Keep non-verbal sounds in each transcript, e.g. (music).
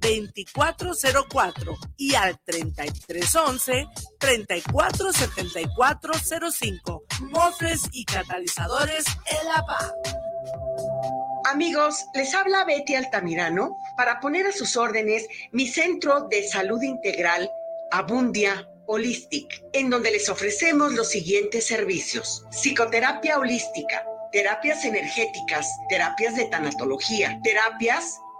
2404 y al 3311 347405. Mofres y catalizadores El APA. Amigos, les habla Betty Altamirano para poner a sus órdenes mi centro de salud integral Abundia Holistic, en donde les ofrecemos los siguientes servicios. Psicoterapia holística, terapias energéticas, terapias de tanatología, terapias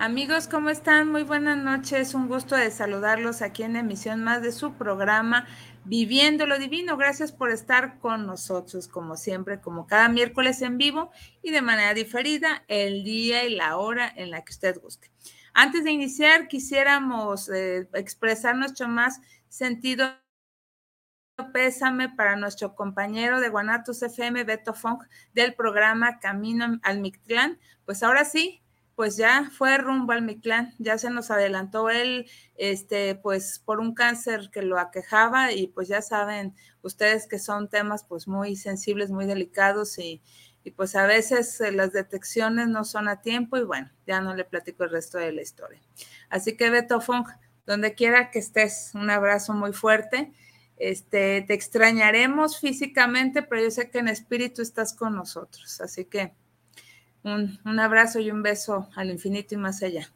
Amigos, ¿cómo están? Muy buenas noches. Un gusto de saludarlos aquí en emisión más de su programa Viviendo lo Divino. Gracias por estar con nosotros, como siempre, como cada miércoles en vivo y de manera diferida, el día y la hora en la que usted guste. Antes de iniciar, quisiéramos eh, expresar nuestro más sentido pésame para nuestro compañero de Guanatos FM, Beto Fong, del programa Camino al Mictlán. Pues ahora sí, pues ya fue rumbo al Mictlán, ya se nos adelantó él, este, pues por un cáncer que lo aquejaba y pues ya saben ustedes que son temas pues muy sensibles, muy delicados y, y pues a veces eh, las detecciones no son a tiempo y bueno, ya no le platico el resto de la historia. Así que Beto Fong, donde quiera que estés, un abrazo muy fuerte. Este, te extrañaremos físicamente, pero yo sé que en espíritu estás con nosotros. Así que un, abrazo y un beso al infinito y más allá.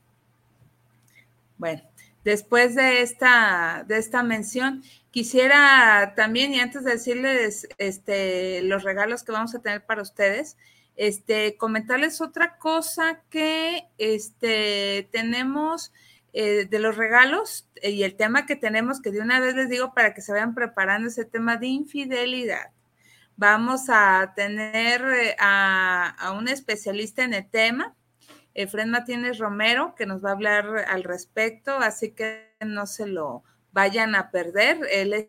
Bueno, después de esta, de esta mención, quisiera también, y antes de decirles este, los regalos que vamos a tener para ustedes, este, comentarles otra cosa que este, tenemos eh, de los regalos y el tema que tenemos, que de una vez les digo para que se vayan preparando ese tema de infidelidad vamos a tener eh, a, un especialista en el tema, Fred Martínez Romero, que nos va a hablar al respecto, así que no se lo vayan a perder. Él es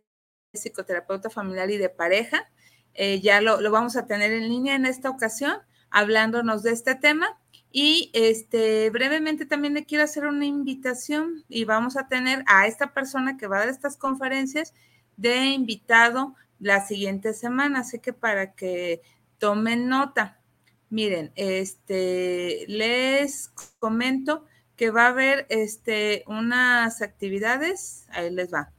psicoterapeuta familiar y de pareja. Eh, ya lo, vamos a tener en línea en esta ocasión, hablándonos de este tema. Y este, brevemente también le quiero hacer una invitación y vamos a tener a esta persona que va a dar estas conferencias de invitado la siguiente semana. Así que para que tomen nota, miren, este, les comento que va a haber este, unas actividades, ahí les va.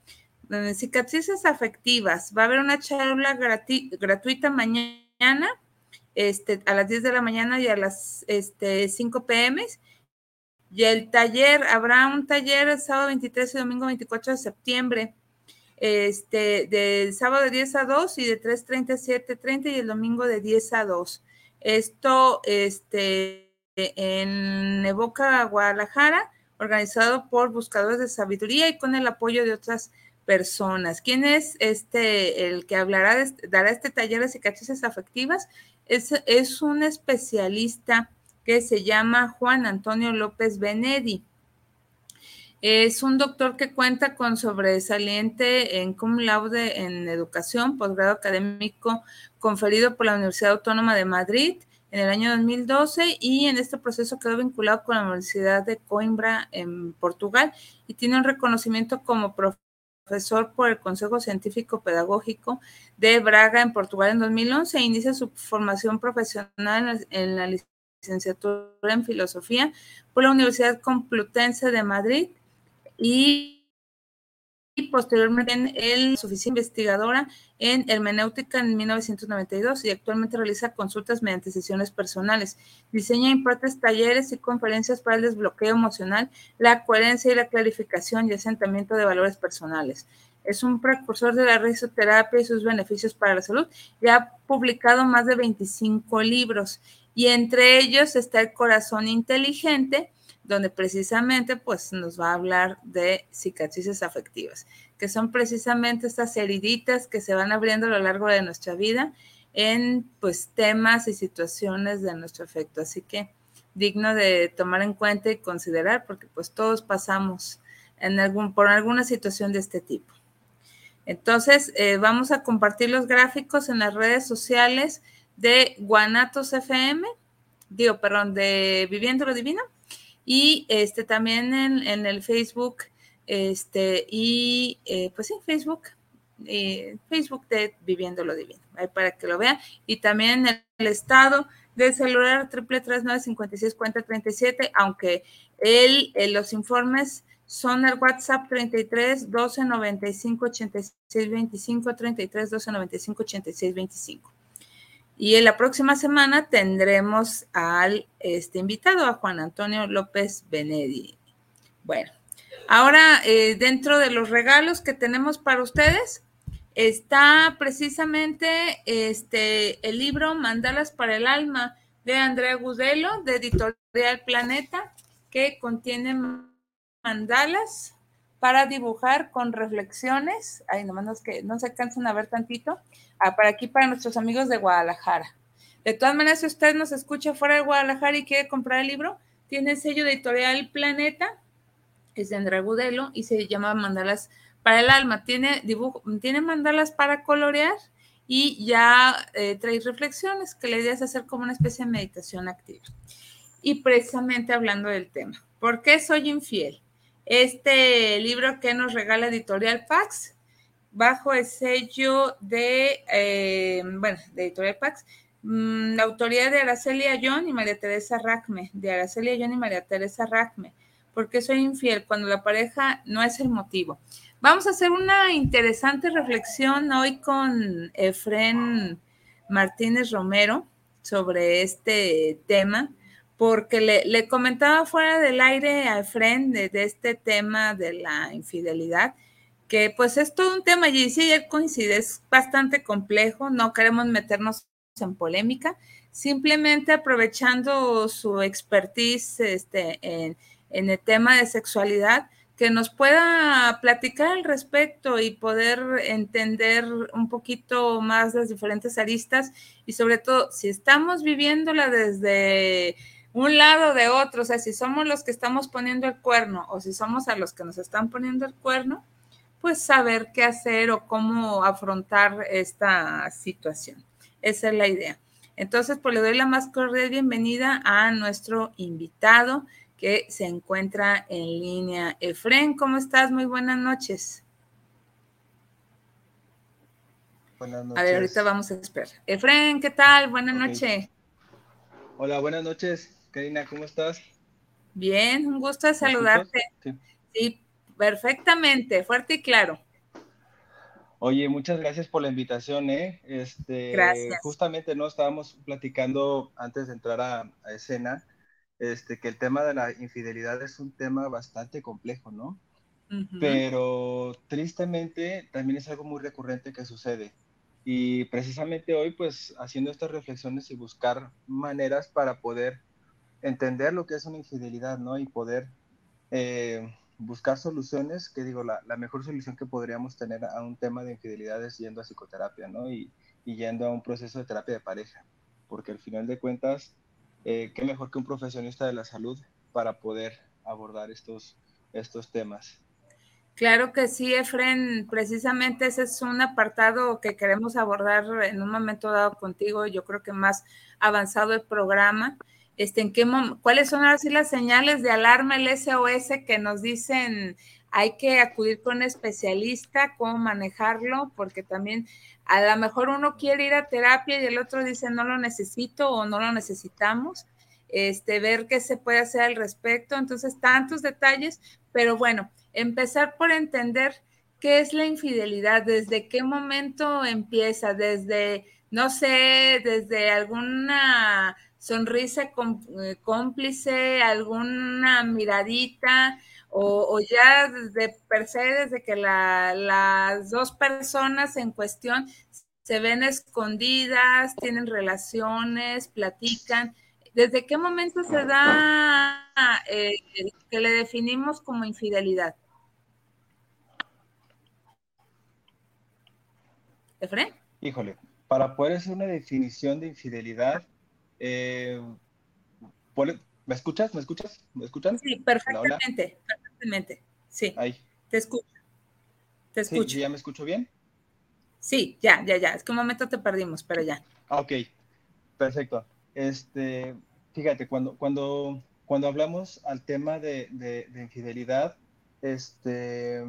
Cicatrices afectivas, va a haber una charla gratuita mañana, este, a las 10 de la mañana y a las este, 5 pm. Y el taller, habrá un taller el sábado 23 y domingo 24 de septiembre este, del sábado de 10 a 2 y de 3.30 a 7.30 y el domingo de 10 a 2. Esto este, en Evoca, Guadalajara, organizado por Buscadores de Sabiduría y con el apoyo de otras personas. ¿Quién es este, el que hablará, este, dará este taller de cicatrices afectivas? Es, es un especialista que se llama Juan Antonio López Benedi. Es un doctor que cuenta con sobresaliente en cum laude en educación, posgrado académico conferido por la Universidad Autónoma de Madrid, en el año 2012 y en este proceso quedó vinculado con la Universidad de Coimbra en Portugal y tiene un reconocimiento como profesor por el Consejo Científico Pedagógico de Braga en Portugal en 2011 e inicia su formación profesional en la licenciatura en filosofía por la Universidad Complutense de Madrid y posteriormente en el, oficina investigadora en hermenéutica en 1992 y actualmente realiza consultas mediante sesiones personales. Diseña y imparte talleres y conferencias para el desbloqueo emocional, la coherencia y la clarificación y asentamiento de valores personales. Es un precursor de la risoterapia y sus beneficios para la salud y ha publicado más de 25 libros y entre ellos está El corazón inteligente, donde precisamente pues nos va a hablar de cicatrices afectivas, que son precisamente estas heriditas que se van abriendo a lo largo de nuestra vida en pues temas y situaciones de nuestro afecto. Así que digno de tomar en cuenta y considerar porque pues todos pasamos en algún, por alguna situación de este tipo. Entonces, eh, vamos a compartir los gráficos en las redes sociales de Guanatos FM, digo, perdón, de Viviendo lo Divino y este también en, el Facebook, este, y eh, pues en Facebook, eh, Facebook de Viviendo lo Divino, ahí para que lo vean. Y también en el estado del celular triple tres nueve cincuenta aunque el, eh, los informes son el WhatsApp 33 12 95 86 25 33 12 95 86 25. Y en la próxima semana tendremos al este invitado, a Juan Antonio López Benedi. Bueno, ahora eh, dentro de los regalos que tenemos para ustedes está precisamente este el libro Mandalas para el alma de Andrea Gudelo de Editorial Planeta que contiene mandalas para dibujar con reflexiones. Ay, nomás que no se cansan a ver tantito Ah, para aquí, para nuestros amigos de Guadalajara. De todas maneras, si usted nos escucha fuera de Guadalajara y quiere comprar el libro, tiene el sello de editorial Planeta, es de Andragudelo y se llama Mandalas para el alma. Tiene, dibujo, tiene mandalas para colorear y ya eh, trae reflexiones que la idea es hacer como una especie de meditación activa. Y precisamente hablando del tema, ¿por qué soy infiel? Este libro que nos regala Editorial Pax bajo el sello de, eh, bueno, de Editorial Pax, mm, la autoría de Araceli Ayón y María Teresa Racme, de Araceli Ayón y María Teresa Racme. porque soy infiel? Cuando la pareja no es el motivo. Vamos a hacer una interesante reflexión hoy con Efren Martínez Romero sobre este tema, porque le, comentaba fuera del aire a Efren de este tema de la infidelidad pues es todo un tema, y si él coincide, es bastante complejo, no queremos meternos en polémica, simplemente aprovechando su expertise este, en, el tema de sexualidad, que nos pueda platicar al respecto y poder entender un poquito más las diferentes aristas y sobre todo si estamos viviéndola desde un lado de otro, o sea, si somos los que estamos poniendo el cuerno o si somos a los que nos están poniendo el cuerno, pues saber qué hacer o cómo afrontar esta situación. Esa es la idea. Entonces, pues le doy la más cordial bienvenida a nuestro invitado que se encuentra en línea. Efren, ¿cómo estás? Muy buenas noches. Buenas noches. A ver, ahorita vamos a esperar. Efren, ¿qué tal? Buenas noches. Hola, buenas noches. Karina, ¿cómo estás? Bien, un gusto de saludarte. Sí. sí, Perfectamente, fuerte y claro. Oye, muchas gracias por la invitación, ¿eh? Este, gracias. Justamente no estábamos platicando antes de entrar a, escena, este, que el tema de la infidelidad es un tema bastante complejo, ¿no? Pero tristemente también es algo muy recurrente que sucede. Y precisamente hoy, pues, haciendo estas reflexiones y buscar maneras para poder entender lo que es una infidelidad, ¿no? Y poder eh, buscar soluciones, que digo, la, mejor solución que podríamos tener a un tema de infidelidad es yendo a psicoterapia, ¿no? Y, yendo a un proceso de terapia de pareja, porque al final de cuentas, eh, qué mejor que un profesionista de la salud para poder abordar estos, estos temas. Claro que sí, Efren, precisamente ese es un apartado que queremos abordar en un momento dado contigo, yo creo que más avanzado el programa. Este, ¿en qué ¿Cuáles son ahora sí las señales de alarma, el SOS que nos dicen hay que acudir con un especialista, cómo manejarlo, porque también a lo mejor uno quiere ir a terapia y el otro dice no lo necesito o no lo necesitamos, este, ver qué se puede hacer al respecto. Entonces, tantos detalles, pero bueno, empezar por entender qué es la infidelidad, desde qué momento empieza, desde, no sé, desde alguna sonrisa eh, cómplice, alguna miradita, o, ya desde per se, desde que las dos personas en cuestión se ven escondidas, tienen relaciones, platican. ¿Desde qué momento se da eh, que le definimos como infidelidad? ¿Efraín? Híjole, para poder hacer una definición de infidelidad, eh, ¿me escuchas? ¿Me escuchas? ¿Me escuchan? Sí, perfectamente, perfectamente. Sí. Ahí. Te escucho. Te escucho. ¿Ya me escucho bien? Sí, ya, ya, ya. Es que un momento te perdimos, pero ya. Ah, ok, perfecto. Este, fíjate, cuando, cuando, cuando hablamos al tema de, de infidelidad, este,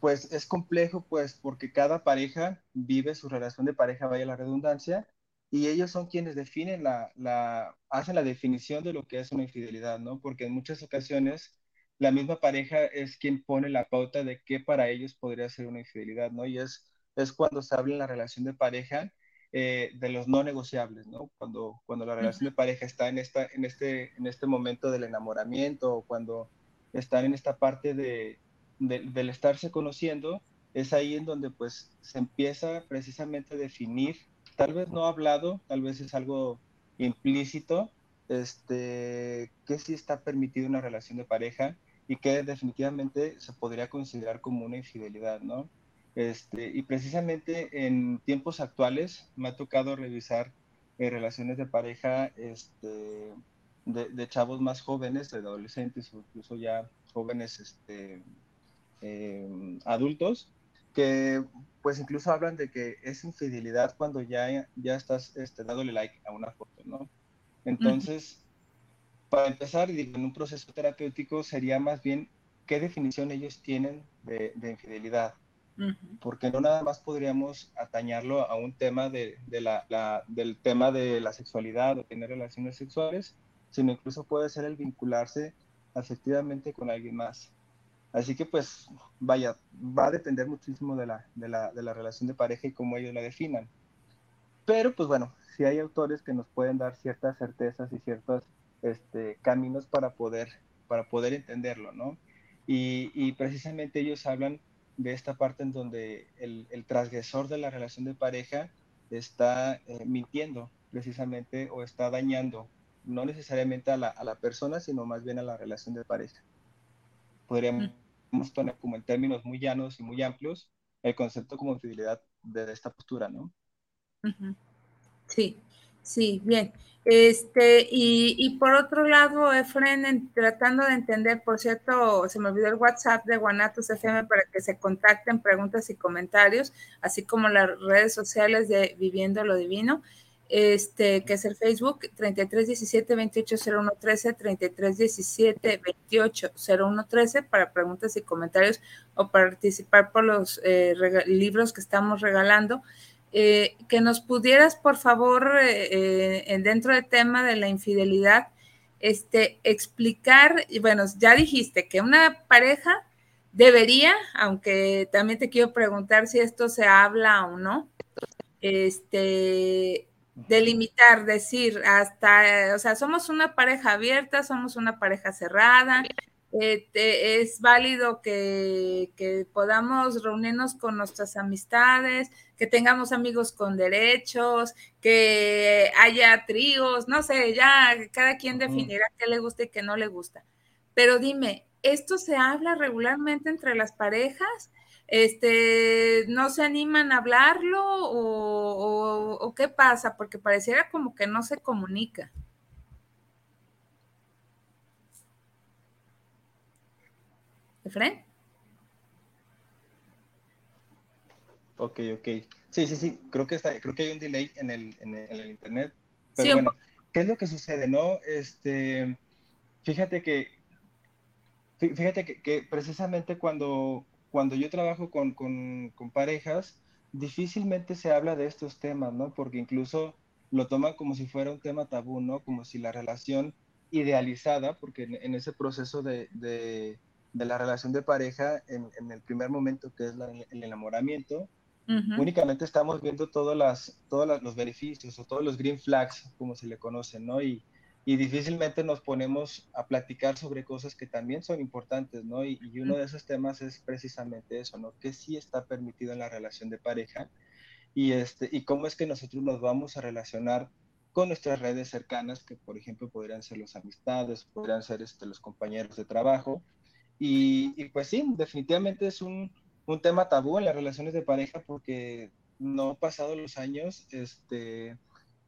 pues es complejo, pues porque cada pareja vive su relación de pareja, vaya la redundancia, y ellos son quienes definen la, la, hacen la definición de lo que es una infidelidad, ¿no? Porque en muchas ocasiones la misma pareja es quien pone la pauta de qué para ellos podría ser una infidelidad, ¿no? Y es, es cuando se habla en la relación de pareja eh, de los no negociables, ¿no? Cuando, cuando la relación de pareja está en, esta, en, este, en este momento del enamoramiento o cuando están en esta parte de, del estarse conociendo, es ahí en donde pues se empieza precisamente a definir, tal vez no hablado, tal vez es algo implícito, este, que sí está permitido una relación de pareja y que definitivamente se podría considerar como una infidelidad, ¿no? Este, y precisamente en tiempos actuales me ha tocado revisar eh, relaciones de pareja este, de, chavos más jóvenes, de adolescentes incluso ya jóvenes este, eh, adultos que pues incluso hablan de que es infidelidad cuando ya, ya estás este, dándole like a una foto, ¿no? Entonces, para empezar, en un proceso terapéutico sería más bien qué definición ellos tienen de, infidelidad. Porque no nada más podríamos atañarlo a un tema de, la, del tema de la sexualidad o tener relaciones sexuales, sino incluso puede ser el vincularse afectivamente con alguien más. Así que pues vaya, va a depender muchísimo de la, de la, de la relación de pareja y cómo ellos la definan. Pero pues bueno, sí hay autores que nos pueden dar ciertas certezas y ciertos este, caminos para poder, para poder entenderlo, ¿no? Y, y, precisamente ellos hablan de esta parte en donde el, el transgresor de la relación de pareja está eh, mintiendo precisamente o está dañando, no necesariamente a la, a la persona, sino más bien a la relación de pareja. Podríamos poner como en términos muy llanos y muy amplios el concepto como fidelidad de esta postura, ¿no? Sí, sí, bien. Este, y, y por otro lado, Efren, tratando de entender, por cierto, se me olvidó el WhatsApp de Guanatos FM para que se contacten preguntas y comentarios, así como las redes sociales de Viviendo lo Divino este, que es el Facebook, 3317 280113, 3317 280113 para preguntas y comentarios o participar por los eh, libros que estamos regalando. Eh, que nos pudieras, por favor, eh, dentro del tema de la infidelidad, este, explicar, y bueno, ya dijiste que una pareja debería, aunque también te quiero preguntar si esto se habla o no, este, delimitar, decir, hasta, o sea, somos una pareja abierta, somos una pareja cerrada, eh, es válido que, podamos reunirnos con nuestras amistades, que tengamos amigos con derechos, que haya tríos, no sé, ya cada quien definirá qué le gusta y qué no le gusta. Pero dime, ¿esto se habla regularmente entre las parejas? Este, no se animan a hablarlo o, qué pasa, porque pareciera como que no se comunica. ¿Efren? Ok, ok. Sí, sí, sí, creo que, está, creo que hay un delay en el, en el, internet. Pero bueno, ¿qué es lo que sucede, no? Este, fíjate que, fíjate que, precisamente cuando, cuando yo trabajo con, con, con, parejas, difícilmente se habla de estos temas, ¿no? Porque incluso lo toman como si fuera un tema tabú, ¿no? Como si la relación idealizada, porque en, ese proceso de, de, de, la relación de pareja, en, en, el primer momento que es el enamoramiento, únicamente estamos viendo todos, las, todos los beneficios o todos los green flags, como se le conoce, ¿no? Y, y difícilmente nos ponemos a platicar sobre cosas que también son importantes, ¿no? Y, y, uno de esos temas es precisamente eso, ¿no? Que sí está permitido en la relación de pareja y, este, y cómo es que nosotros nos vamos a relacionar con nuestras redes cercanas, que por ejemplo podrían ser los amistades, podrían ser este, los compañeros de trabajo. Y, y pues sí, definitivamente es un, un, tema tabú en las relaciones de pareja porque no pasados los años este,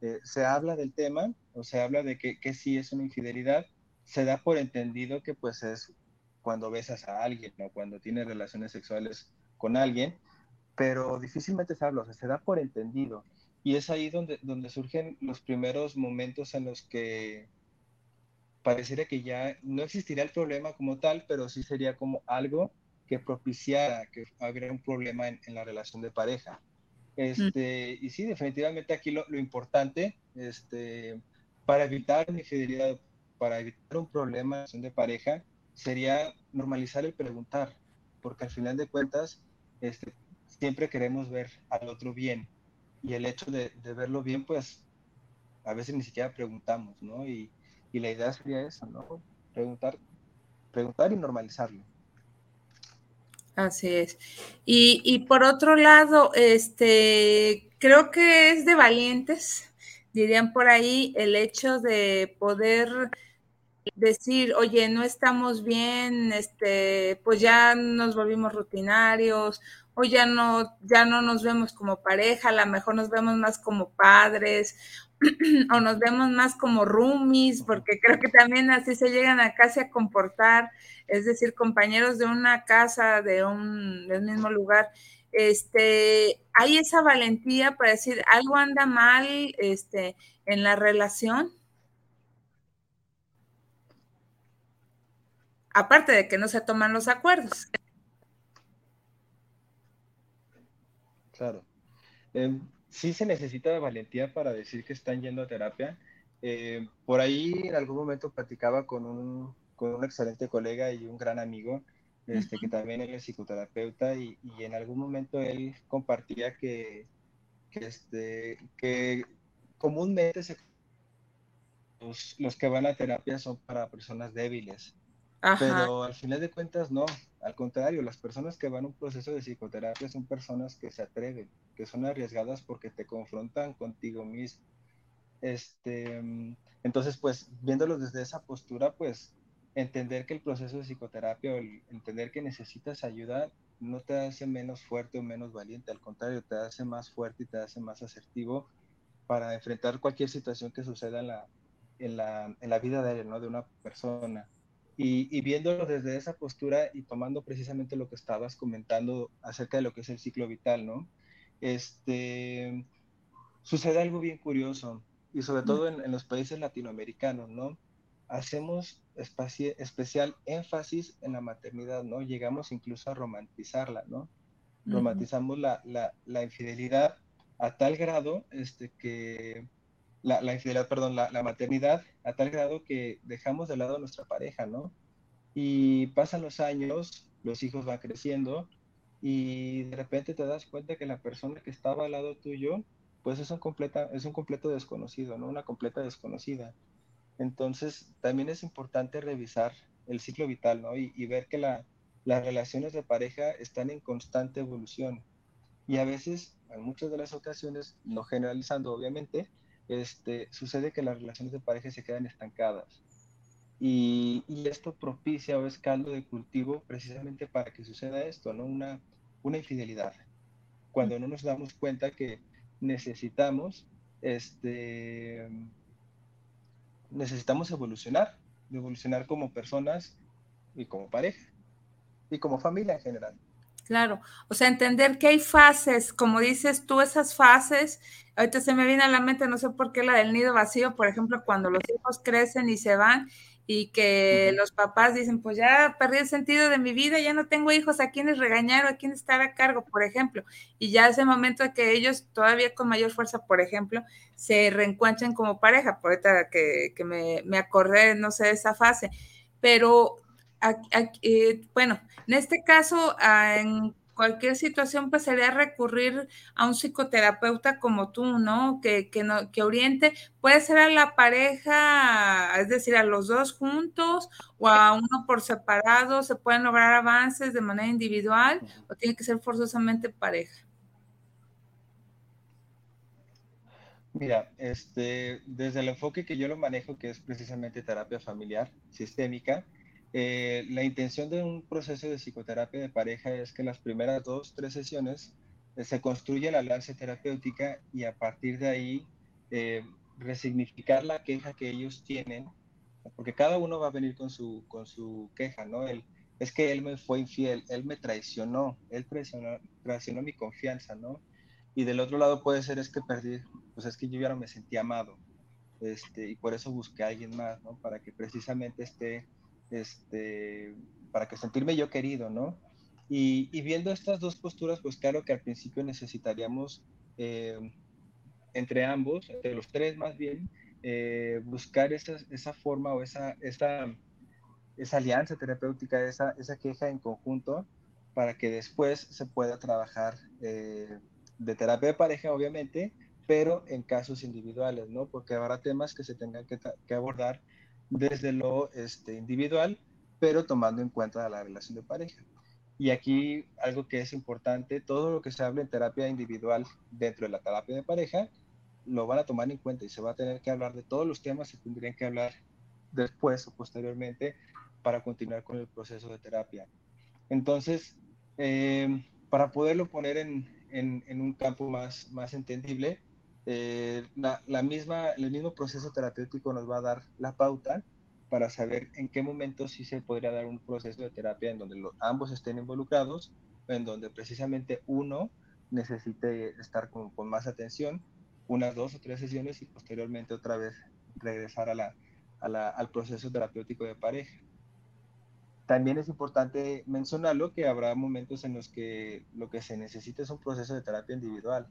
eh, se habla del tema o se habla de que, que sí es una infidelidad, se da por entendido que pues es cuando besas a alguien o cuando tienes relaciones sexuales con alguien, pero difícilmente se habla, o sea, se da por entendido. Y es ahí donde, donde surgen los primeros momentos en los que pareciera que ya no existiría el problema como tal, pero sí sería como algo que propiciara que hubiera un problema en, la relación de pareja. Este, Y sí, definitivamente aquí lo, lo, importante, este, para evitar una infidelidad, para evitar un problema la de pareja, sería normalizar el preguntar, porque al final de cuentas, este, siempre queremos ver al otro bien. Y el hecho de, verlo bien, pues a veces ni siquiera preguntamos, ¿no? Y, la idea sería eso, ¿no? Preguntar, preguntar y normalizarlo. Así es. Y, y, por otro lado, este, creo que es de valientes, dirían por ahí, el hecho de poder decir, oye, no estamos bien, este, pues ya nos volvimos rutinarios, o ya no, ya no nos vemos como pareja, a lo mejor nos vemos más como padres, (clears throat) o nos vemos más como roomies, porque creo que también así se llegan a casi a comportar, es decir, compañeros de una casa, de un del mismo lugar. Este, hay esa valentía para decir algo anda mal este, en la relación. Aparte de que no se toman los acuerdos. Claro. Eh, sí se necesita valentía para decir que están yendo a terapia. Eh, por ahí en algún momento platicaba con un, con un excelente colega y un gran amigo, este, que también es psicoterapeuta, y, y, en algún momento él compartía que, que, este, que comúnmente los, los que van a terapia son para personas débiles, pero al final de cuentas no, al contrario, las personas que van a un proceso de psicoterapia son personas que se atreven, que son arriesgadas porque te confrontan contigo mismo. Este, entonces, pues, viéndolo desde esa postura, pues, entender que el proceso de psicoterapia o entender que necesitas ayuda no te hace menos fuerte o menos valiente, al contrario, te hace más fuerte y te hace más asertivo para enfrentar cualquier situación que suceda en la, en la, en la vida de, ¿no? de una persona. Y, viéndolo desde esa postura y tomando precisamente lo que estabas comentando acerca de lo que es el ciclo vital, ¿no? Este, sucede algo bien curioso, y sobre todo en, los países latinoamericanos, ¿no? Hacemos especial énfasis en la maternidad, ¿no? Llegamos incluso a romantizarla, ¿no? Romantizamos la, la, la, infidelidad a tal grado este, que la, infidelidad, perdón, la, maternidad a tal grado que dejamos de lado a nuestra pareja, ¿no? Y pasan los años, los hijos van creciendo y de repente te das cuenta que la persona que estaba al lado tuyo, pues es un, completa, es un completo desconocido, ¿no? Una completa desconocida. Entonces, también es importante revisar el ciclo vital, ¿no? Y, ver que las relaciones de pareja están en constante evolución. Y a veces, en muchas de las ocasiones, no generalizando obviamente, este, sucede que las relaciones de pareja se quedan estancadas. Y, esto propicia o es caldo de cultivo precisamente para que suceda esto, ¿no? Una, una infidelidad. Cuando no nos damos cuenta que necesitamos, este, necesitamos evolucionar, evolucionar como personas y como pareja y como familia en general. Claro, o sea, entender que hay fases, como dices tú, esas fases, ahorita se me viene a la mente, no sé por qué la del nido vacío, por ejemplo, cuando los hijos crecen y se van y que los papás dicen, pues ya perdí el sentido de mi vida, ya no tengo hijos a quienes regañar o a quienes estar a cargo, por ejemplo, y ya ese momento de que ellos todavía con mayor fuerza, por ejemplo, se reencuentran como pareja, por ahorita que, que me, me acordé, no sé, de esa fase, pero eh, bueno, en este caso, ah, en cualquier situación, pues sería recurrir a un psicoterapeuta como tú, ¿no? Que, que, no, que oriente, puede ser a la pareja, es decir, a los dos juntos o a uno por separado, se pueden lograr avances de manera individual o tiene que ser forzosamente pareja. Mira, este, desde el enfoque que yo lo manejo, que es precisamente terapia familiar sistémica, eh, la intención de un proceso de psicoterapia de pareja es que las primeras dos, tres sesiones eh, se construya la alianza terapéutica y a partir de ahí eh, resignificar la queja que ellos tienen, porque cada uno va a venir con su, con su queja, ¿no? Él, es que él me fue infiel, él me traicionó, él traicionó, traicionó mi confianza, ¿no? Y del otro lado puede ser es que perdí, pues es que yo ya no me sentí amado, este, y por eso busqué a alguien más, ¿no? Para que precisamente esté este, para que sentirme yo querido, ¿no? Y, viendo estas dos posturas, pues claro que al principio necesitaríamos eh, entre ambos, entre los tres más bien, eh, buscar esa, esa, forma o esa, esa, esa alianza terapéutica, esa, esa queja en conjunto, para que después se pueda trabajar eh, de terapia de pareja, obviamente, pero en casos individuales, ¿no? Porque habrá temas que se tengan que, que abordar desde lo este, individual, pero tomando en cuenta la relación de pareja. Y aquí algo que es importante, todo lo que se habla en terapia individual dentro de la terapia de pareja, lo van a tomar en cuenta y se va a tener que hablar de todos los temas que tendrían que hablar después o posteriormente para continuar con el proceso de terapia. Entonces, eh, para poderlo poner en, en, en, un campo más, más entendible, eh, la, misma, el mismo proceso terapéutico nos va a dar la pauta para saber en qué momento sí se podría dar un proceso de terapia en donde ambos estén involucrados, en donde precisamente uno necesite estar con, más atención, unas dos o tres sesiones y posteriormente otra vez regresar a la, al proceso terapéutico de pareja. También es importante mencionarlo que habrá momentos en los que lo que se necesita es un proceso de terapia individual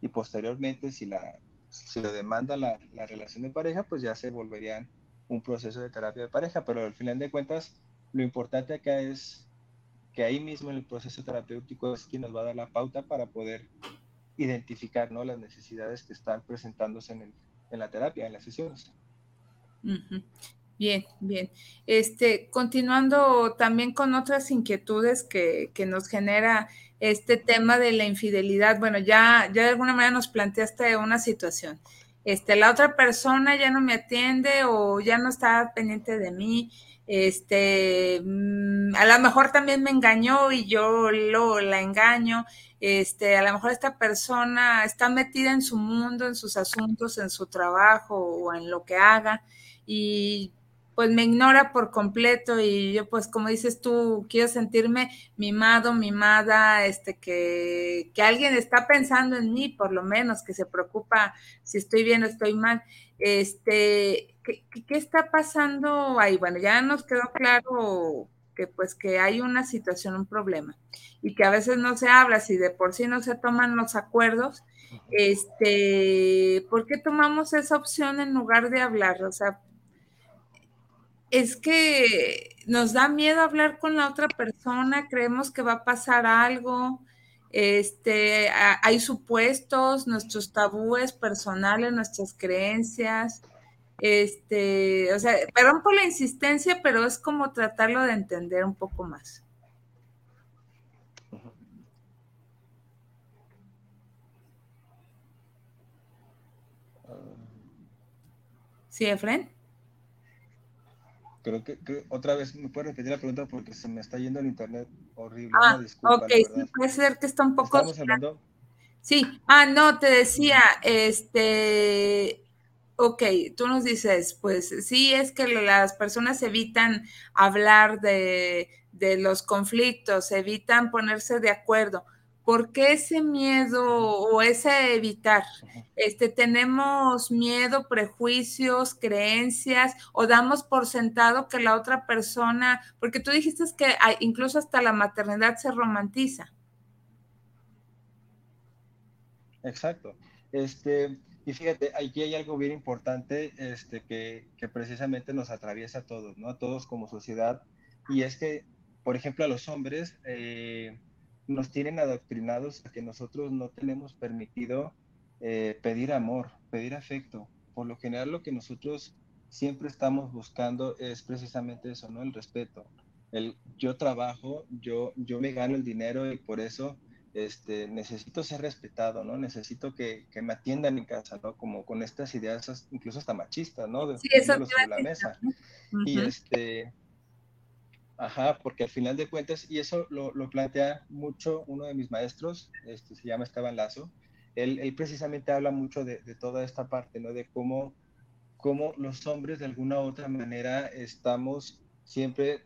y posteriormente si, la, si lo demanda la, la relación de pareja, pues ya se volverían un proceso de terapia de pareja, pero al final de cuentas lo importante acá es que ahí mismo en el proceso terapéutico es quien nos va a dar la pauta para poder identificar ¿no? las necesidades que están presentándose en, el, en la terapia, en las sesiones. Bien, bien. Este, continuando también con otras inquietudes que, que, nos genera este tema de la infidelidad. Bueno, ya, ya de alguna manera nos planteaste una situación. Este, la otra persona ya no me atiende o ya no está pendiente de mí. Este, mm, a lo mejor también me engañó y yo lo la engaño. Este, a lo mejor esta persona está metida en su mundo, en sus asuntos, en su trabajo o en lo que haga y pues me ignora por completo y yo pues como dices tú, quiero sentirme mimado, mimada, este, que, que alguien está pensando en mí, por lo menos, que se preocupa si estoy bien o estoy mal. Este, ¿qué, qué está pasando ahí? Bueno, ya nos quedó claro que pues que hay una situación, un problema y que a veces no se habla, si de por sí no se toman los acuerdos, este, ¿por qué tomamos esa opción en lugar de hablar? O sea, es que nos da miedo hablar con la otra persona, creemos que va a pasar algo, este, hay supuestos, nuestros tabúes personales, nuestras creencias, este, o sea, perdón por la insistencia, pero es como tratarlo de entender un poco más. ¿Sí, Efren? Creo que, otra vez me puede repetir la pregunta porque se me está yendo el internet horrible. Ah, ok, sí, puede ser que está un poco. ¿Estamos hablando? Sí, ah, no, te decía, este, ok, tú nos dices, pues sí, es que las personas evitan hablar de, de los conflictos, evitan ponerse de acuerdo. ¿Por qué ese miedo o ese evitar? Este, ¿Tenemos miedo, prejuicios, creencias o damos por sentado que la otra persona, porque tú dijiste que incluso hasta la maternidad se romantiza? Exacto. Este, y fíjate, aquí hay algo bien importante este, que, que precisamente nos atraviesa a todos, ¿no? A todos como sociedad. Y es que, por ejemplo, a los hombres, eh, nos tienen adoctrinados a que nosotros no tenemos permitido eh, pedir amor, pedir afecto. Por lo general lo que nosotros siempre estamos buscando es precisamente eso, ¿no? El respeto. El yo trabajo, yo, yo me gano el dinero y por eso este, necesito ser respetado, ¿no? Necesito que, que me atiendan en casa, ¿no? Como con estas ideas incluso hasta machistas, ¿no? De, sí, eso sobre la mesa. Y este, Ajá, porque al final de cuentas, y eso lo, plantea mucho uno de mis maestros, este, se llama Esteban Lazo, él, precisamente habla mucho de, toda esta parte, ¿no? De cómo, cómo los hombres de alguna u otra manera estamos siempre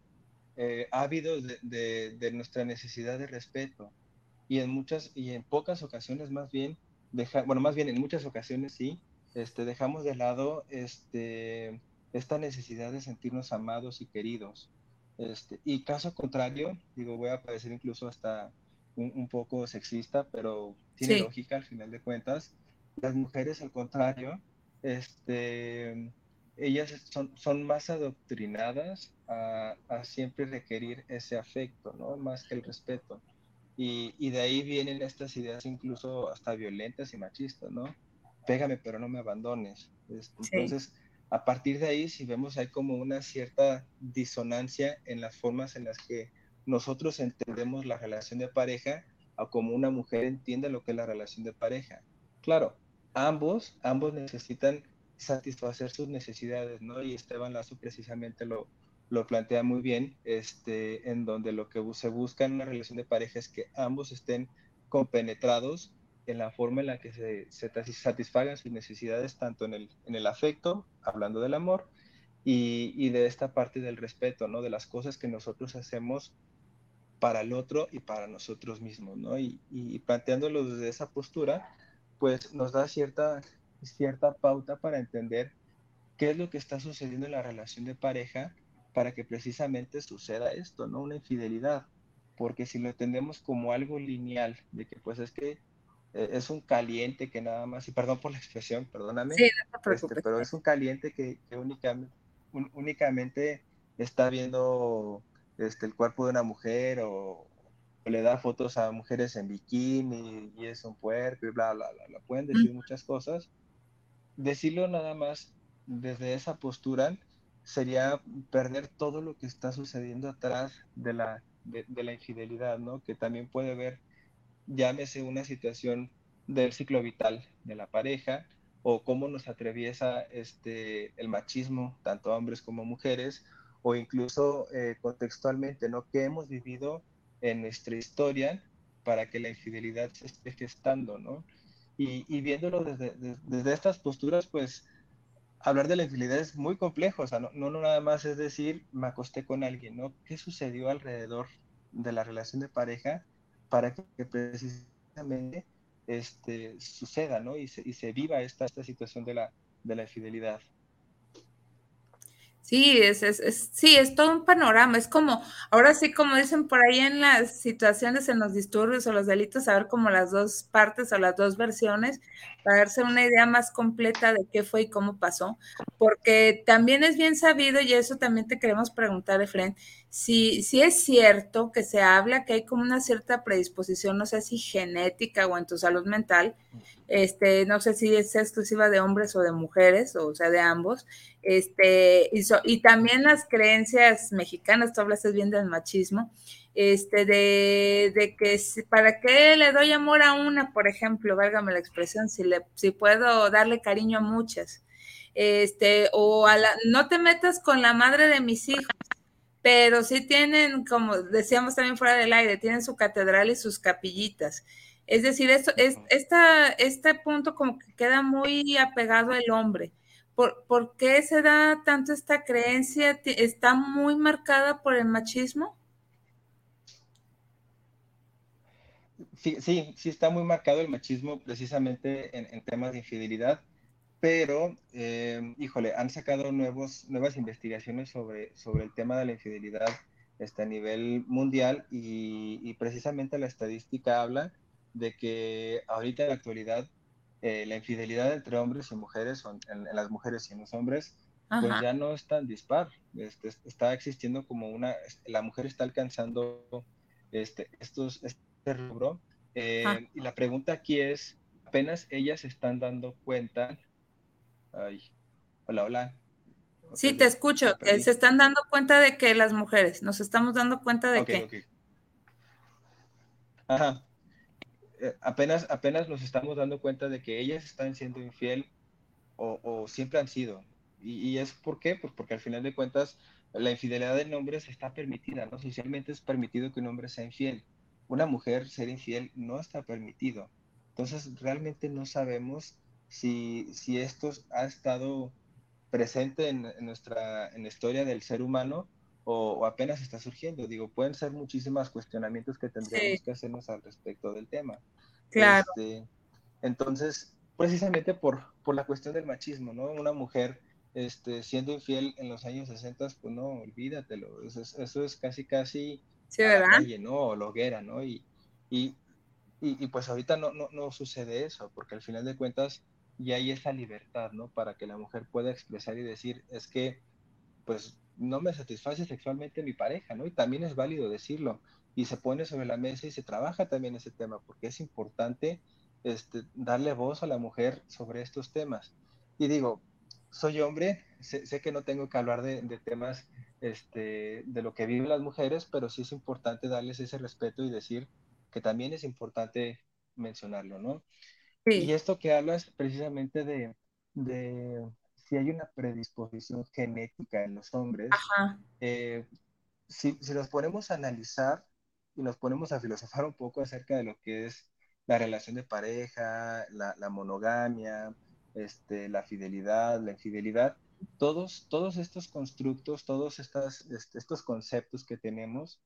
eh, ávidos de, de, nuestra necesidad de respeto. Y en muchas, y en pocas ocasiones más bien, deja, bueno, más bien en muchas ocasiones sí, este, dejamos de lado este, esta necesidad de sentirnos amados y queridos. Este, y caso contrario, digo, voy a parecer incluso hasta un, poco sexista, pero tiene lógica al final de cuentas. Las mujeres, al contrario, este, ellas son, son más adoctrinadas a, a, siempre requerir ese afecto, ¿no? Más que el respeto. Y, y, de ahí vienen estas ideas incluso hasta violentas y machistas, ¿no? Pégame, pero no me abandones. Este, entonces, a partir de ahí, si vemos, hay como una cierta disonancia en las formas en las que nosotros entendemos la relación de pareja o como una mujer entiende lo que es la relación de pareja. Claro, ambos, ambos necesitan satisfacer sus necesidades, ¿no? Y Esteban Lazo precisamente lo, lo plantea muy bien, este, en donde lo que se busca en una relación de pareja es que ambos estén compenetrados en la forma en la que se, satisfagan sus necesidades, tanto en el, en el afecto, hablando del amor, y, y, de esta parte del respeto, ¿no? De las cosas que nosotros hacemos para el otro y para nosotros mismos, ¿no? Y, y planteándolo desde esa postura, pues nos da cierta, cierta pauta para entender qué es lo que está sucediendo en la relación de pareja para que precisamente suceda esto, ¿no? Una infidelidad. Porque si lo entendemos como algo lineal, de que pues es que es un caliente que nada más, y perdón por la expresión, perdóname, este, pero es un caliente que, únicamente, únicamente está viendo este, el cuerpo de una mujer o, le da fotos a mujeres en bikini y es un puerco y bla, bla, bla, bla. Pueden decir muchas cosas. Decirlo nada más desde esa postura sería perder todo lo que está sucediendo atrás de la, de, de la infidelidad, ¿no? Que también puede ver llámese una situación del ciclo vital de la pareja o cómo nos atraviesa este, el machismo, tanto hombres como mujeres, o incluso eh, contextualmente, ¿no? ¿Qué hemos vivido en nuestra historia para que la infidelidad se esté gestando, ¿no? Y, y viéndolo desde, desde, estas posturas, pues hablar de la infidelidad es muy complejo, o sea, no, no, nada más es decir, me acosté con alguien, ¿no? ¿Qué sucedió alrededor de la relación de pareja para que precisamente este, suceda, ¿no? Y se, y se viva esta, esta situación de la, de la infidelidad. Sí, es, es, sí, es todo un panorama. Es como, ahora sí, como dicen por ahí en las situaciones, en los disturbios o los delitos, saber como las dos partes o las dos versiones, para darse una idea más completa de qué fue y cómo pasó. Porque también es bien sabido, y eso también te queremos preguntar, Efren, si, si es cierto que se habla que hay como una cierta predisposición, no sé si genética o en tu salud mental, este, no sé si es exclusiva de hombres o de mujeres, o sea, de ambos, este, y, y también las creencias mexicanas, tú hablas bien del machismo, este, de, que para qué le doy amor a una, por ejemplo, válgame la expresión, si, le, si puedo darle cariño a muchas, este, o a la, no te metas con la madre de mis hijos, pero sí tienen, como decíamos también fuera del aire, tienen su catedral y sus capillitas. Es decir, esto, es, esta, este punto como que queda muy apegado al hombre, ¿Por, ¿Por, qué se da tanto esta creencia? ¿Está muy marcada por el machismo? Sí, sí, sí está muy marcado el machismo precisamente en, temas de infidelidad, pero, eh, híjole, han sacado nuevos, nuevas investigaciones sobre, sobre el tema de la infidelidad este, a nivel mundial y, precisamente la estadística habla de que ahorita en la actualidad eh, la infidelidad entre hombres y mujeres, en, las mujeres y en los hombres, pues ya no es tan dispar. Este, está existiendo como una, la mujer está alcanzando este, estos, este rubro. Eh, y la pregunta aquí es, apenas ellas están dando cuenta. Ay, hola, hola. Sí, te escucho. Se están dando cuenta de que las mujeres, nos estamos dando cuenta de que. Ajá. Eh, apenas, apenas nos estamos dando cuenta de que ellas están siendo infiel o, siempre han sido. Y, es por qué? Pues porque al final de cuentas la infidelidad en hombres está permitida, ¿no? Socialmente es permitido que un hombre sea infiel. Una mujer ser infiel no está permitido. Entonces realmente no sabemos si, si esto ha estado presente en, nuestra en la historia del ser humano o, apenas está surgiendo. Digo, pueden ser muchísimos cuestionamientos que tendríamos que hacernos al respecto del tema. Claro. Este, entonces, precisamente por, por la cuestión del machismo, ¿no? Una mujer este, siendo infiel en los años 60, pues no, olvídatelo. Eso es, eso es casi, casi sí, ¿verdad? ¿no? O loguera, ¿no? Y, y, y, y pues ahorita no, no, no, sucede eso, porque al final de cuentas y hay esa libertad, ¿no? Para que la mujer pueda expresar y decir, es que, pues, no me satisface sexualmente mi pareja, ¿no? Y también es válido decirlo. Y se pone sobre la mesa y se trabaja también ese tema, porque es importante este, darle voz a la mujer sobre estos temas. Y digo, soy hombre, sé, que no tengo que hablar de, temas este, de lo que viven las mujeres, pero sí es importante darles ese respeto y decir que también es importante mencionarlo, ¿no? Y esto que hablas precisamente de, de, si hay una predisposición genética en los hombres, eh, si, si, nos ponemos a analizar y nos ponemos a filosofar un poco acerca de lo que es la relación de pareja, la, la monogamia, este, la fidelidad, la infidelidad, todos, todos estos constructos, todos estas, este, estos conceptos que tenemos,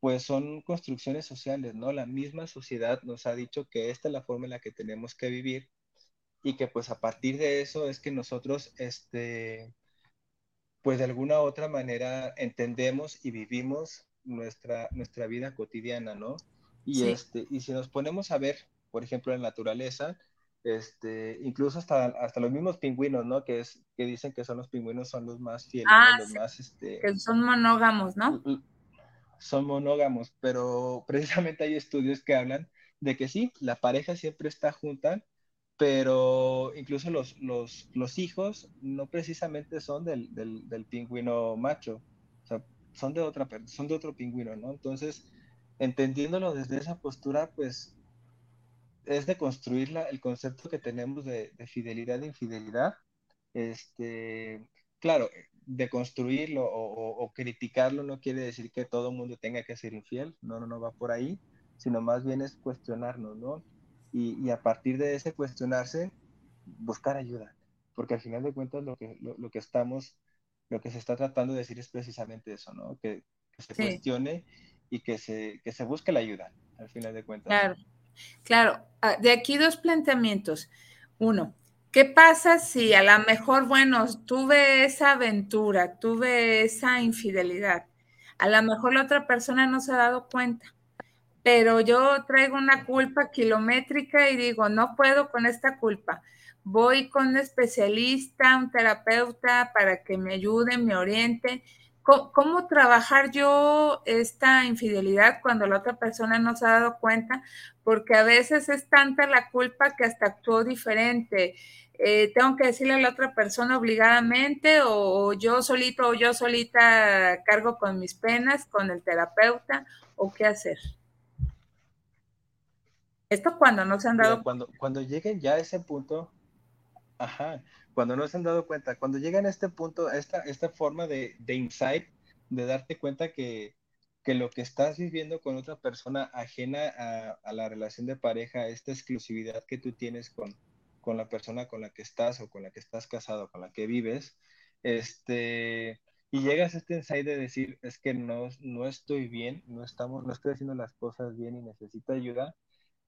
pues son construcciones sociales, ¿no? La misma sociedad nos ha dicho que esta es la forma en la que tenemos que vivir y que pues a partir de eso es que nosotros, este, pues de alguna u otra manera entendemos y vivimos nuestra, nuestra vida cotidiana, ¿no? Y, este, y si nos ponemos a ver, por ejemplo, en la naturaleza, este, incluso hasta, hasta los mismos pingüinos, ¿no? Que, es, que dicen que son los pingüinos, son los más fieles, ah, los más, este... Que son monógamos, ¿no? Son monógamos, pero (laughs) precisamente hay estudios que hablan de que sí, la pareja siempre está junta, pero incluso los, los, los hijos no precisamente son del, del, del, pingüino macho, son de, otra, son de otro pingüino, ¿no? Entonces, entendiéndolo desde esa postura, pues es de construir la, el concepto que tenemos de, de fidelidad e infidelidad. Este, claro, de construirlo o, criticarlo no quiere decir que todo el mundo tenga que ser infiel, no, no, no va por ahí, sino más bien es cuestionarnos, ¿no? Y, a partir de ese cuestionarse, buscar ayuda, porque al final de cuentas lo que, lo, que estamos, lo que se está tratando de decir es precisamente eso, ¿no? Que, se cuestione y que se, que se busque la ayuda, al final de cuentas. Claro, claro. Ah, de aquí dos planteamientos. Uno, ¿Qué pasa si a lo mejor, bueno, tuve esa aventura, tuve esa infidelidad? A lo mejor la otra persona no se ha dado cuenta, pero yo traigo una culpa kilométrica y digo, no puedo con esta culpa. Voy con un especialista, un terapeuta para que me ayude, me oriente. ¿Cómo, trabajar yo esta infidelidad cuando la otra persona no se ha dado cuenta? Porque a veces es tanta la culpa que hasta actuó diferente. Eh, tengo que decirle a la otra persona obligadamente o, yo solito o yo solita cargo con mis penas, con el terapeuta o qué hacer. Esto cuando no se han dado cuando cuando lleguen ya a ese punto, ajá, cuando no se han dado cuenta, cuando llegan a este punto, esta, esta forma de, de insight, de darte cuenta que, que, lo que estás viviendo con otra persona ajena a, a, la relación de pareja, esta exclusividad que tú tienes con, con la persona con la que estás o con la que estás casado, con la que vives, este, y llegas a este ensayo de decir, es que no, no estoy bien, no, estamos, no estoy haciendo las cosas bien y necesito ayuda,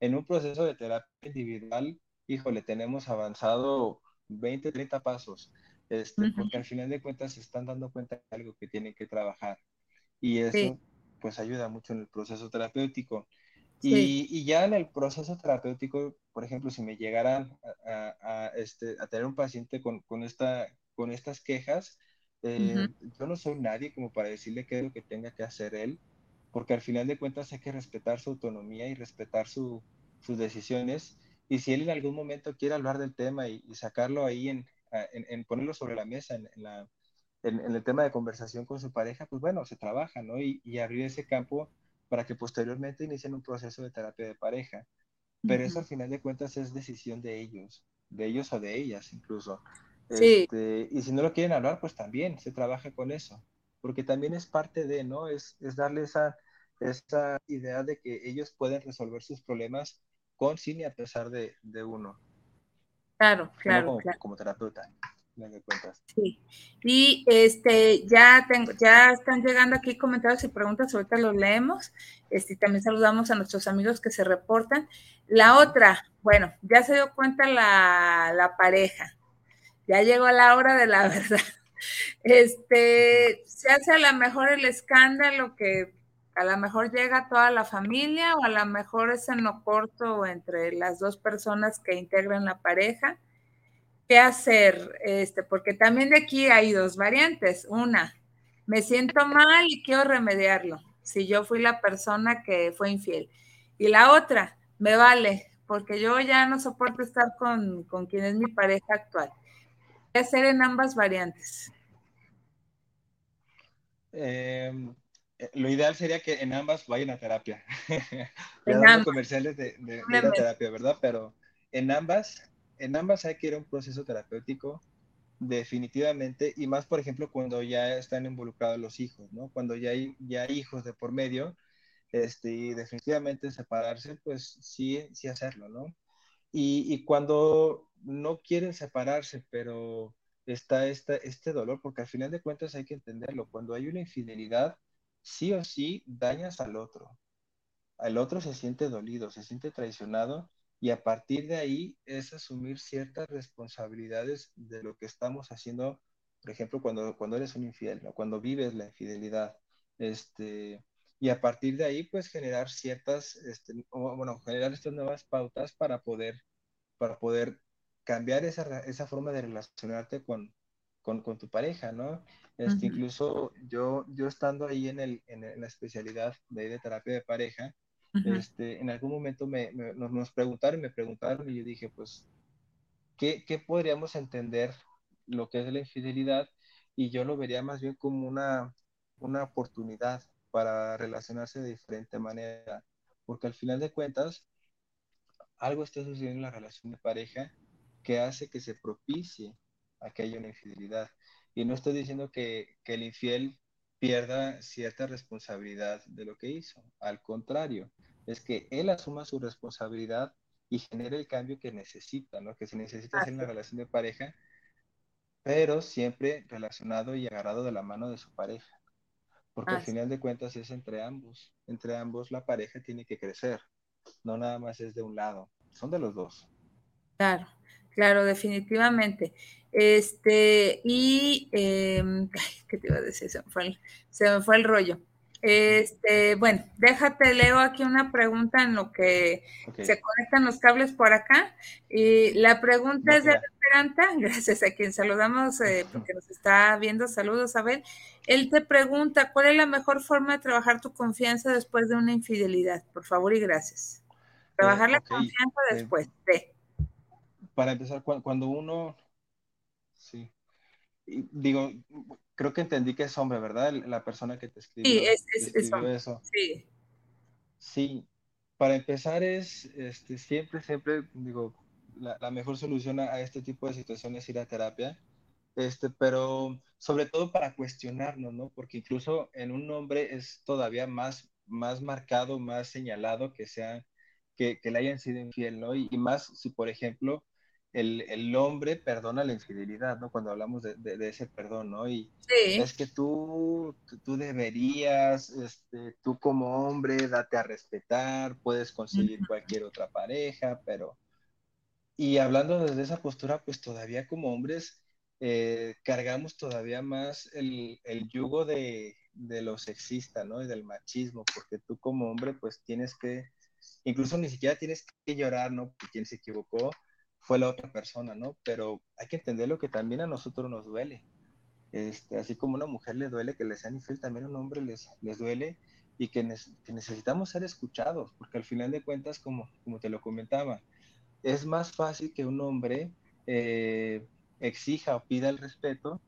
en un proceso de terapia individual, híjole, tenemos avanzado 20, 30 pasos, este, porque al final de cuentas se están dando cuenta de algo que tienen que trabajar. Y eso, pues, ayuda mucho en el proceso terapéutico. Y, ya en el proceso terapéutico, por ejemplo, si me llegaran a, este, a tener un paciente con, con, esta, con estas quejas, eh, yo no soy nadie como para decirle qué es lo que tenga que hacer él, porque al final de cuentas hay que respetar su autonomía y respetar sus decisiones. Y si él en algún momento quiere hablar del tema y, sacarlo ahí, en, en, ponerlo sobre la mesa, en, la, en, el tema de conversación con su pareja, pues bueno, se trabaja, ¿no? Y, y abrir ese campo para que posteriormente inicien un proceso de terapia de pareja. Pero eso al final de cuentas es decisión de ellos, de ellos o de ellas incluso. Sí. Este, y si no lo quieren hablar, pues también se trabaja con eso, porque también es parte de, ¿no? Es, es darle esa, esa idea de que ellos pueden resolver sus problemas con, sin y a pesar de, de uno. Claro, claro, como, claro. Como terapeuta. Sí, y este ya tengo, ya están llegando aquí comentarios y preguntas, ahorita los leemos. Este, también saludamos a nuestros amigos que se reportan. La otra, bueno, ya se dio cuenta la, la pareja, ya llegó la hora de la (laughs) verdad. Este, se hace a lo mejor el escándalo que a lo mejor llega toda la familia o a lo mejor es en lo corto entre las dos personas que integran la pareja qué hacer, este, porque también de aquí hay dos variantes. Una, me siento mal y quiero remediarlo, si yo fui la persona que fue infiel. Y la otra, me vale, porque yo ya no soporto estar con, quien es mi pareja actual. ¿Qué hacer en ambas variantes? Eh, lo ideal sería que en ambas vayan a terapia. (laughs) en comerciales de, de, de terapia, ¿verdad? Pero en ambas en ambas hay que ir a un proceso terapéutico definitivamente, y más, por ejemplo, cuando ya están involucrados los hijos, ¿no? Cuando ya hay, ya hijos de por medio, este, y definitivamente separarse, pues sí, sí hacerlo, ¿no? Y, y cuando no quieren separarse, pero está este, este dolor, porque al final de cuentas hay que entenderlo, cuando hay una infidelidad, sí o sí dañas al otro. El otro se siente dolido, se siente traicionado y a partir de ahí es asumir ciertas responsabilidades de lo que estamos haciendo, por ejemplo, cuando, cuando eres un infiel, cuando vives la infidelidad. Este, y a partir de ahí, pues generar ciertas, este, bueno, generar estas nuevas pautas para poder, para poder cambiar esa, esa forma de relacionarte con, con, tu pareja, ¿no? Este, Incluso yo, yo estando ahí en, el, en, la especialidad de, de terapia de pareja, este, en algún momento me, nos, preguntaron, me preguntaron y yo dije, pues, ¿qué, ¿qué, podríamos entender lo que es la infidelidad? Y yo lo vería más bien como una, una oportunidad para relacionarse de diferente manera, porque al final de cuentas, algo está sucediendo en la relación de pareja que hace que se propicie a que haya una infidelidad. Y no estoy diciendo que, que el infiel pierda cierta responsabilidad de lo que hizo. Al contrario, es que él asuma su responsabilidad y genere el cambio que necesita, ¿no? Que se necesita hacer en la relación de pareja, pero siempre relacionado y agarrado de la mano de su pareja. Porque al final de cuentas es entre ambos. Entre ambos la pareja tiene que crecer. No nada más es de un lado. Son de los dos. Claro, claro, definitivamente. Este, y, em, (laughs) ¿qué te iba a decir? Se me fue el, se me fue el rollo. Este, bueno, déjate, leo aquí una pregunta en lo que se conectan los cables por acá. Y la pregunta es de Esperanta, (laughs) gracias a quien saludamos eh, porque nos está viendo. Saludos, Abel. Él te pregunta, ¿cuál es la mejor forma de trabajar tu confianza después de una infidelidad? Por favor y gracias. Trabajar la confianza eh, después de. Para empezar, cuando uno Sí. digo, creo que entendí que es hombre, ¿verdad? La persona que te escribió, sí, es, eso. Sí. Sí, para empezar es, este, siempre, siempre, digo, la, mejor solución a, este tipo de situaciones es ir a terapia, este, pero sobre todo para cuestionarnos, ¿no? Porque incluso en un hombre es todavía más, más marcado, más señalado que sea, que, que le hayan sido infiel, ¿no? y más si, por ejemplo, el, hombre perdona la infidelidad, ¿no? Cuando hablamos de, ese perdón, ¿no? Y es que tú, tú deberías, este, tú como hombre, date a respetar, puedes conseguir cualquier otra pareja, pero... Y hablando desde esa postura, pues todavía como hombres eh, cargamos todavía más el, yugo de, de, lo sexista, ¿no? Y del machismo, porque tú como hombre, pues tienes que, incluso ni siquiera tienes que llorar, ¿no? Porque quien se equivocó, fue la otra persona, ¿no? Pero hay que entender lo que también a nosotros nos duele. Este, así como a una mujer le duele que le sean infiel, también a un hombre les, les duele y que, necesitamos ser escuchados, porque al final de cuentas, como, como te lo comentaba, es más fácil que un hombre eh, exija o pida el respeto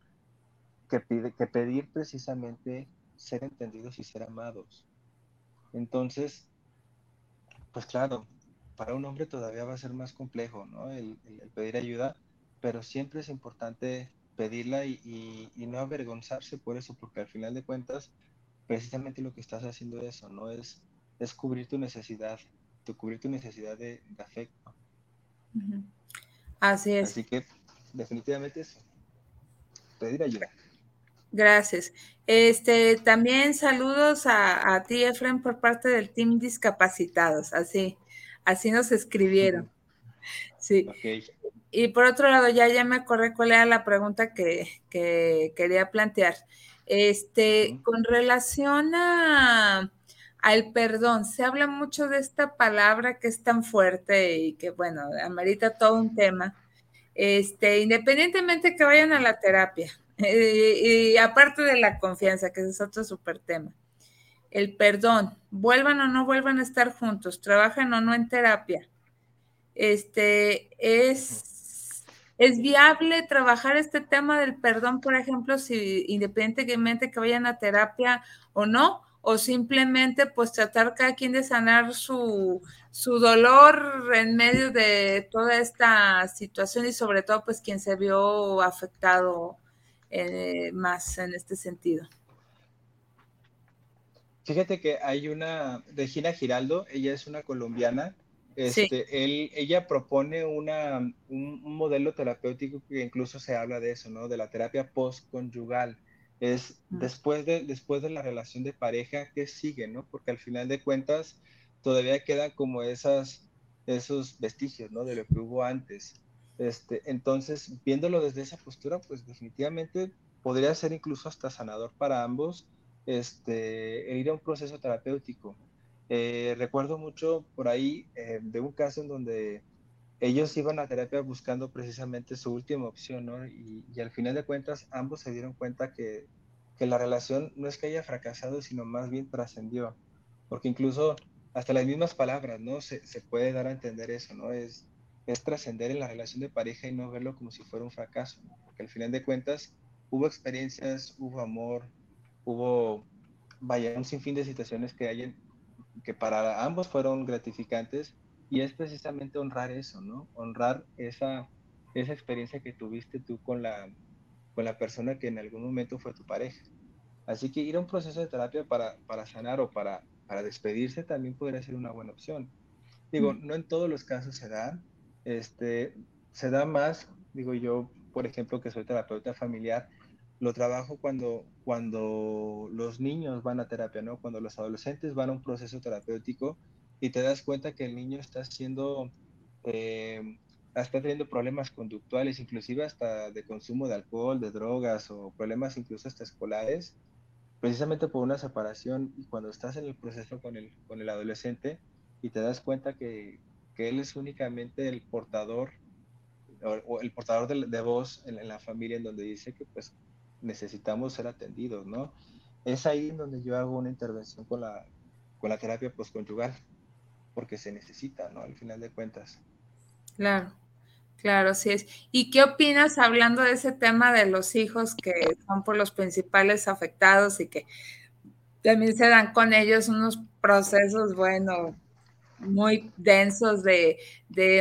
que, pide, que pedir precisamente ser entendidos y ser amados. Entonces, pues claro, para un hombre todavía va a ser más complejo, ¿no? El, pedir ayuda, pero siempre es importante pedirla y, no avergonzarse por eso, porque al final de cuentas, precisamente lo que estás haciendo es eso, ¿no? Es, es cubrir tu necesidad, tu, cubrir tu necesidad de, afecto. Así es. Así que definitivamente eso, pedir ayuda. Gracias. Este, también saludos a, a ti, Efren, por parte del Team Discapacitados, así. Así nos escribieron. Sí. Y por otro lado, ya, ya me acordé cuál era la pregunta que, quería plantear. Este, con relación a al perdón, se habla mucho de esta palabra que es tan fuerte y que, bueno, amerita todo un tema. Este, independientemente que vayan a la terapia, (laughs) y, y aparte de la confianza, que es otro súper tema el perdón, vuelvan o no vuelvan a estar juntos, trabajen o no en terapia. Este es, es viable trabajar este tema del perdón, por ejemplo, si independientemente que vayan a terapia o no, o simplemente pues tratar cada quien de sanar su, su dolor en medio de toda esta situación y sobre todo pues quien se vio afectado eh, más en este sentido. Fíjate que hay una, Regina Giraldo, ella es una colombiana, este, él, ella propone una, un, modelo terapéutico que incluso se habla de eso, ¿no? De la terapia postconyugal. Es después, de, después de la relación de pareja, ¿qué sigue, no? Porque al final de cuentas todavía quedan como esas, esos vestigios, ¿no? De lo que hubo antes. Este, entonces, viéndolo desde esa postura, pues definitivamente podría ser incluso hasta sanador para ambos este, ir a un proceso terapéutico. Eh, recuerdo mucho por ahí eh, de un caso en donde ellos iban a terapia buscando precisamente su última opción, ¿no? Y, al final de cuentas ambos se dieron cuenta que, que, la relación no es que haya fracasado, sino más bien trascendió, porque incluso hasta las mismas palabras, ¿no? Se, se puede dar a entender eso, ¿no? Es, es trascender en la relación de pareja y no verlo como si fuera un fracaso, porque al final de cuentas hubo experiencias, hubo amor, hubo, vaya, un sinfín de situaciones que hay que para ambos fueron gratificantes y es precisamente honrar eso, ¿no? Honrar esa, esa experiencia que tuviste tú con la, con la persona que en algún momento fue tu pareja. Así que ir a un proceso de terapia para, para sanar o para, para despedirse también podría ser una buena opción. Digo, no en todos los casos se da, este, se da más, digo yo, por ejemplo, que soy terapeuta familiar, lo trabajo cuando, cuando los niños van a terapia, ¿no? Cuando los adolescentes van a un proceso terapéutico y te das cuenta que el niño está siendo, eh, está teniendo problemas conductuales, inclusive hasta de consumo de alcohol, de drogas o problemas incluso hasta escolares, precisamente por una separación y cuando estás en el proceso con el, con el adolescente y te das cuenta que, que él es únicamente el portador o, el portador de, de voz en, en, la familia en donde dice que pues necesitamos ser atendidos, ¿no? Es ahí donde yo hago una intervención con la, con la terapia postconyugal, porque se necesita, ¿no? Al final de cuentas. Claro, claro, así es. ¿Y qué opinas hablando de ese tema de los hijos que son por los principales afectados y que también se dan con ellos unos procesos, bueno, muy densos de,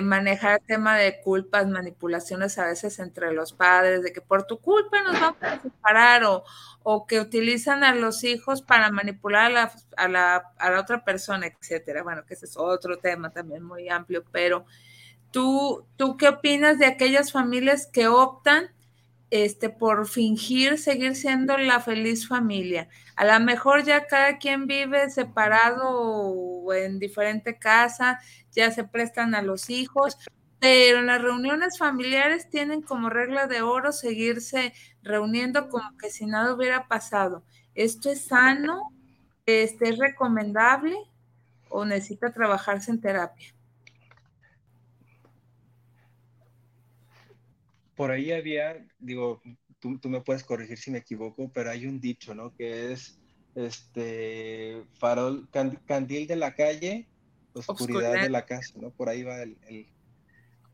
manejar el tema de culpas, manipulaciones a veces entre los padres, de que por tu culpa nos vamos a separar o, o que utilizan a los hijos para manipular a la, a la, a la otra persona, etcétera. Bueno, que ese es otro tema también muy amplio, pero ¿Tú, ¿Tú qué opinas de aquellas familias que optan este, por fingir seguir siendo la feliz familia? A lo mejor ya cada quien vive separado o en diferente casa, ya se prestan a los hijos, pero en las reuniones familiares tienen como regla de oro seguirse reuniendo como que si nada hubiera pasado. ¿Esto es sano? ¿Este es recomendable? ¿O necesita trabajarse en terapia? Por ahí había, digo, tú, me puedes corregir si me equivoco, pero hay un dicho, ¿no? Que es, este, farol, candil de la calle, oscuridad, de la casa, ¿no? Por ahí va el,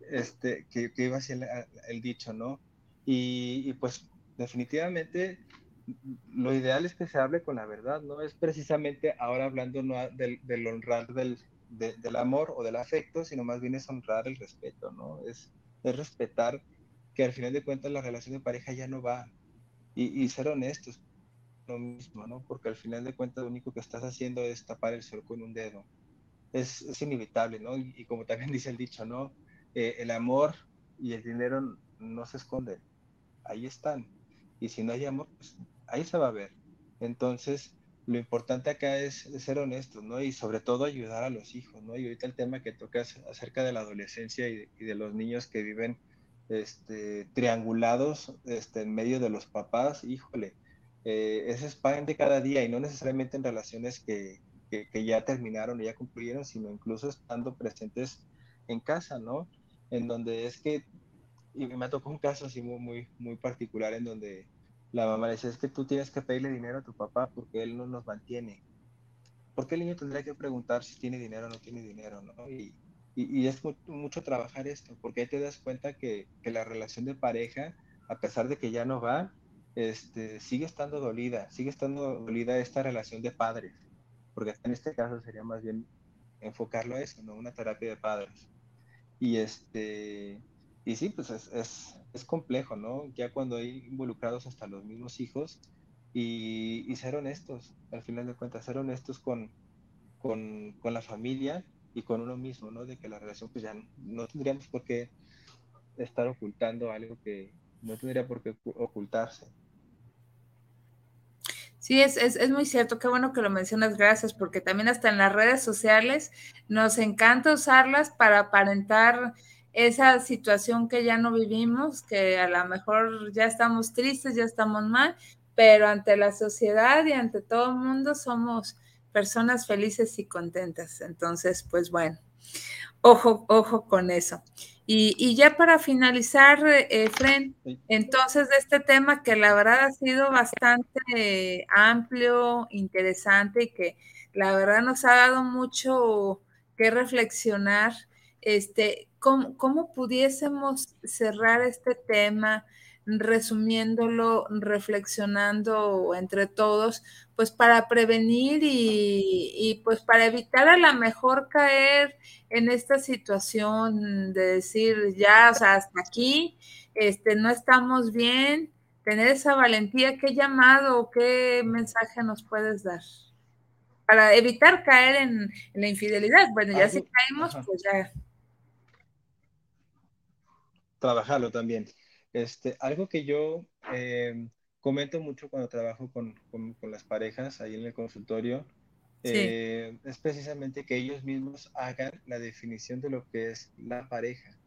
este, que, iba hacia el, el dicho, ¿no? Y, pues definitivamente lo ideal es que se hable con la verdad, ¿no? Es precisamente ahora hablando no del, del honrar del, del amor o del afecto, sino más bien es honrar el respeto, ¿no? Es, es respetar que al final de cuentas la relación de pareja ya no va. Y, ser honestos, lo mismo, ¿no? Porque al final de cuentas lo único que estás haciendo es tapar el sol con un dedo. Es, es inevitable, ¿no? Y, como también (laughs) dice el dicho, ¿no? Eh, el amor y el dinero no se esconden, ahí están. Y si no hay amor, pues ahí se va a ver. Entonces, lo importante acá es, ser honestos, ¿no? Y sobre todo ayudar a los hijos, ¿no? Y ahorita el tema que tocas acerca de la adolescencia y de los niños que viven este, triangulados este, en medio de los papás, híjole, eh, ese es pan de cada día y no necesariamente en relaciones que, ya terminaron ya concluyeron, sino incluso estando presentes en casa, ¿no? En donde es que, y me tocó un caso así muy, muy, particular en donde la mamá le dice, es que tú tienes que pedirle dinero a tu papá porque él no nos mantiene. ¿Por qué el niño tendría que preguntar si tiene dinero o no tiene dinero, no? Y, es mucho, trabajar esto, porque ahí te das cuenta que, que, la relación de pareja, a pesar de que ya no va, este, sigue estando dolida, sigue estando dolida esta relación de padres, porque en este caso sería más bien enfocarlo a eso, ¿no? Una terapia de padres. Y este, y sí, pues es, es, es complejo, ¿no? Ya cuando hay involucrados hasta los mismos hijos y, y ser honestos, al final de cuentas, ser honestos con, con, con la familia y con uno mismo, ¿no? De que la relación pues ya no, tendríamos por qué estar ocultando algo que no tendría por qué ocultarse. Sí, es, es, es, muy cierto, qué bueno que lo mencionas, gracias, porque también hasta en las redes sociales nos encanta usarlas para aparentar esa situación que ya no vivimos, que a lo mejor ya estamos tristes, ya estamos mal, pero ante la sociedad y ante todo el mundo somos personas felices y contentas. Entonces, pues bueno, ojo, ojo con eso. Y, ya para finalizar, eh, Fren, entonces de este tema que la verdad ha sido bastante amplio, interesante y que la verdad nos ha dado mucho que reflexionar, este, ¿cómo, cómo pudiésemos cerrar este tema? resumiéndolo, reflexionando entre todos, pues para prevenir y, pues para evitar a lo mejor caer en esta situación de decir ya, o sea, hasta aquí, este, no estamos bien, tener esa valentía, ¿qué llamado o qué mensaje nos puedes dar? Para evitar caer en, la infidelidad. Bueno, ya si caímos, pues ya. Trabajarlo también. Este, algo que yo eh, comento mucho cuando trabajo con, las parejas ahí en el consultorio eh, es precisamente que ellos mismos hagan la definición de lo que es la pareja.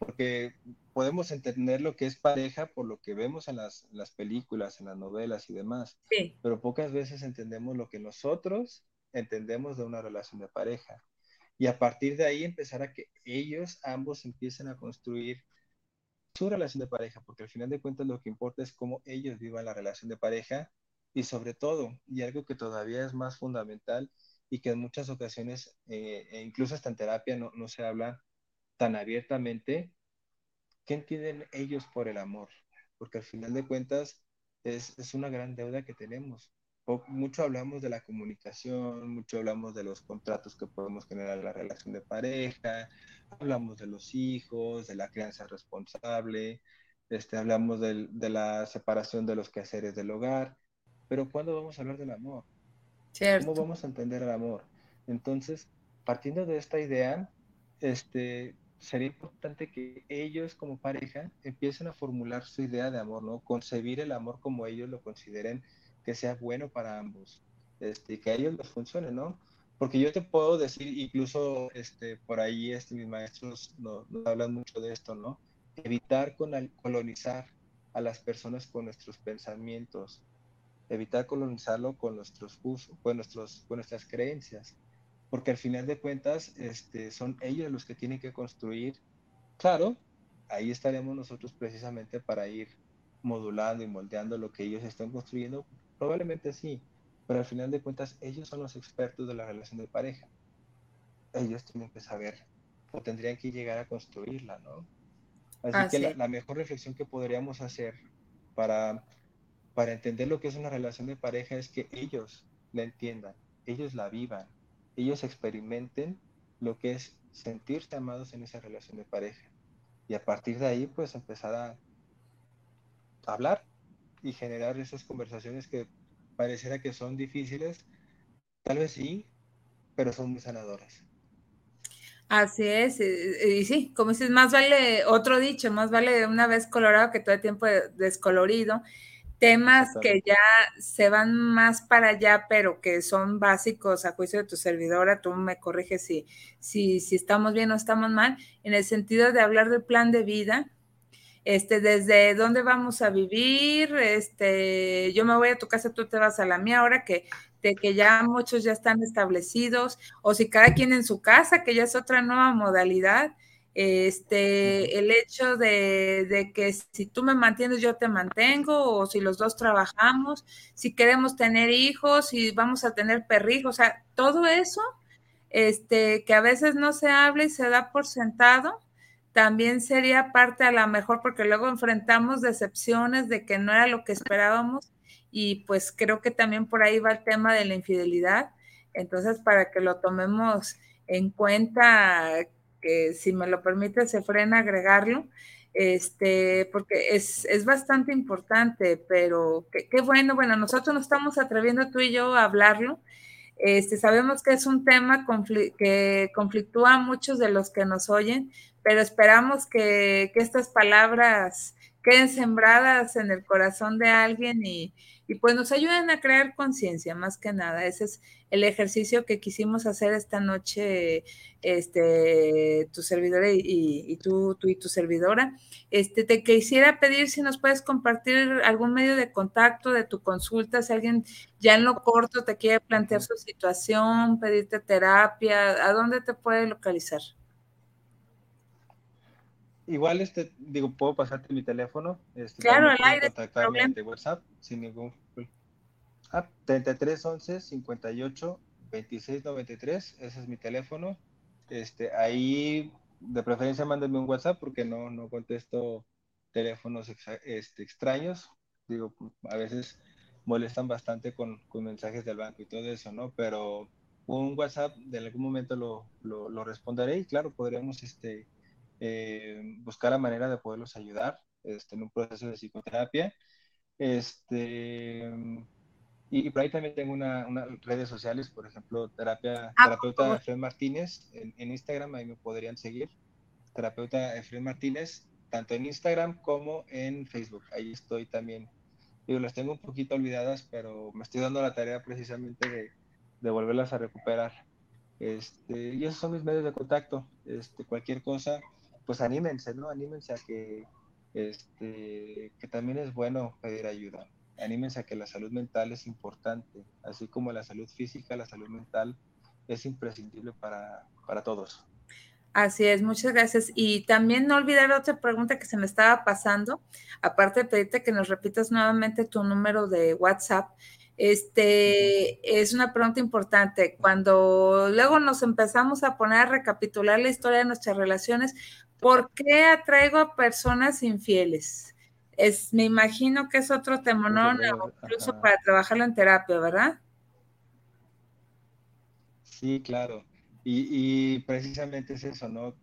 Porque podemos entender lo que es pareja por lo que vemos en las, películas, en las novelas y demás. Pero pocas veces entendemos lo que nosotros entendemos de una relación de pareja. Y a partir de ahí empezar a que ellos ambos empiecen a construir su relación de pareja, porque al final de cuentas lo que importa es cómo ellos vivan la relación de pareja y sobre todo, y algo que todavía es más fundamental y que en muchas ocasiones, eh, e incluso hasta en terapia, no, no se habla tan abiertamente, ¿qué entienden ellos por el amor? Porque al final de cuentas es, es una gran deuda que tenemos mucho hablamos de la comunicación, mucho hablamos de los contratos que podemos generar en la relación de pareja, hablamos de los hijos, de la crianza responsable, este, hablamos de, de la separación de los quehaceres del hogar, pero ¿cuándo vamos a hablar del amor? ¿Cómo vamos a entender el amor? Entonces, partiendo de esta idea, este, sería importante que ellos como pareja empiecen a formular su idea de amor, ¿no? Concebir el amor como ellos lo consideren que sea bueno para ambos, este, que a ellos les funcione, ¿no? Porque yo te puedo decir, incluso este, por ahí este, mis maestros nos, hablan mucho de esto, ¿no? Evitar con, colonizar a las personas con nuestros pensamientos, evitar colonizarlo con nuestros usos, con, nuestros, con nuestras creencias porque al final de cuentas este, son ellos los que tienen que construir. Claro, ahí estaremos nosotros precisamente para ir modulando y moldeando lo que ellos están construyendo, probablemente sí, pero al final de cuentas ellos son los expertos de la relación de pareja. Ellos tienen que saber o tendrían que llegar a construirla, ¿no? Así que la, mejor reflexión que podríamos hacer para, para entender lo que es una relación de pareja es que ellos la entiendan, ellos la vivan, ellos experimenten lo que es sentirse amados en esa relación de pareja. Y a partir de ahí, pues empezar a hablar y generar esas conversaciones que pareciera que son difíciles, tal vez sí, pero son muy sanadoras. Así es, y, sí, como dices, más vale otro dicho, más vale una vez colorado que todo el tiempo descolorido temas que ya se van más para allá, pero que son básicos a juicio de tu servidora, tú me corriges si, si, si estamos bien o estamos mal, en el sentido de hablar del plan de vida, este, desde dónde vamos a vivir, este, yo me voy a tu casa, tú te vas a la mía, ahora que, de que ya muchos ya están establecidos, o si cada quien en su casa, que ya es otra nueva modalidad, este, el hecho de, que si tú me mantienes, yo te mantengo, o si los dos trabajamos, si queremos tener hijos, si vamos a tener perrijos, o sea, todo eso, este, que a veces no se habla y se da por sentado, también sería parte a la mejor, porque luego enfrentamos decepciones de que no era lo que esperábamos, y pues creo que también por ahí va el tema de la infidelidad. Entonces, para que lo tomemos en cuenta, que si me lo permite se frena agregarlo, este, porque es, bastante importante, pero qué bueno, bueno, nosotros nos estamos atreviendo tú y yo a hablarlo. Este, sabemos que es un tema que conflictúa a muchos de los que nos oyen, pero esperamos que, estas palabras queden sembradas en el corazón de alguien y, y pues nos ayuden a crear conciencia, más que nada. Ese es el ejercicio que quisimos hacer esta noche, este, tu servidora y, tú, tú, y tu servidora. Este, te quisiera pedir si nos puedes compartir algún medio de contacto de tu consulta, si alguien ya en lo corto te quiere plantear su situación, pedirte terapia, ¿a dónde te puede localizar? Igual, este, digo, puedo pasarte mi teléfono. Este, claro, al aire. Contactarme de WhatsApp sin ningún. Ah, 3311 58 26 93. Ese es mi teléfono. Este, ahí, de preferencia, mándenme un WhatsApp porque no, no contesto teléfonos este, extraños. Digo, a veces molestan bastante con, con, mensajes del banco y todo eso, ¿no? Pero un WhatsApp de algún momento lo, lo, lo responderé y claro, podríamos este, eh, buscar la manera de poderlos ayudar este, en un proceso de psicoterapia. Este, y, por ahí también tengo unas redes sociales, por ejemplo, terapia, ah, terapeuta Efraín Martínez en, Instagram, ahí me podrían seguir. Terapeuta Efraín Martínez, tanto en Instagram como en Facebook. Ahí estoy también. Digo, las tengo un poquito olvidadas, pero me estoy dando la tarea precisamente de, de volverlas a recuperar. Este, y esos son mis medios de contacto. Este, cualquier cosa, pues anímense, ¿no? Anímense a que, este, que también es bueno pedir ayuda. Anímense a que la salud mental es importante, así como la salud física, la salud mental es imprescindible para, para todos. Así es, muchas gracias. Y también no olvidar otra pregunta que se me estaba pasando, aparte de pedirte que nos repitas nuevamente tu número de WhatsApp. Este es una pregunta importante. Cuando luego nos empezamos a poner a recapitular la historia de nuestras relaciones, ¿Por qué atraigo a personas infieles? Es, me imagino que es otro temonón, incluso para trabajarlo en terapia, ¿verdad? Sí, claro. Y, precisamente es eso, ¿no?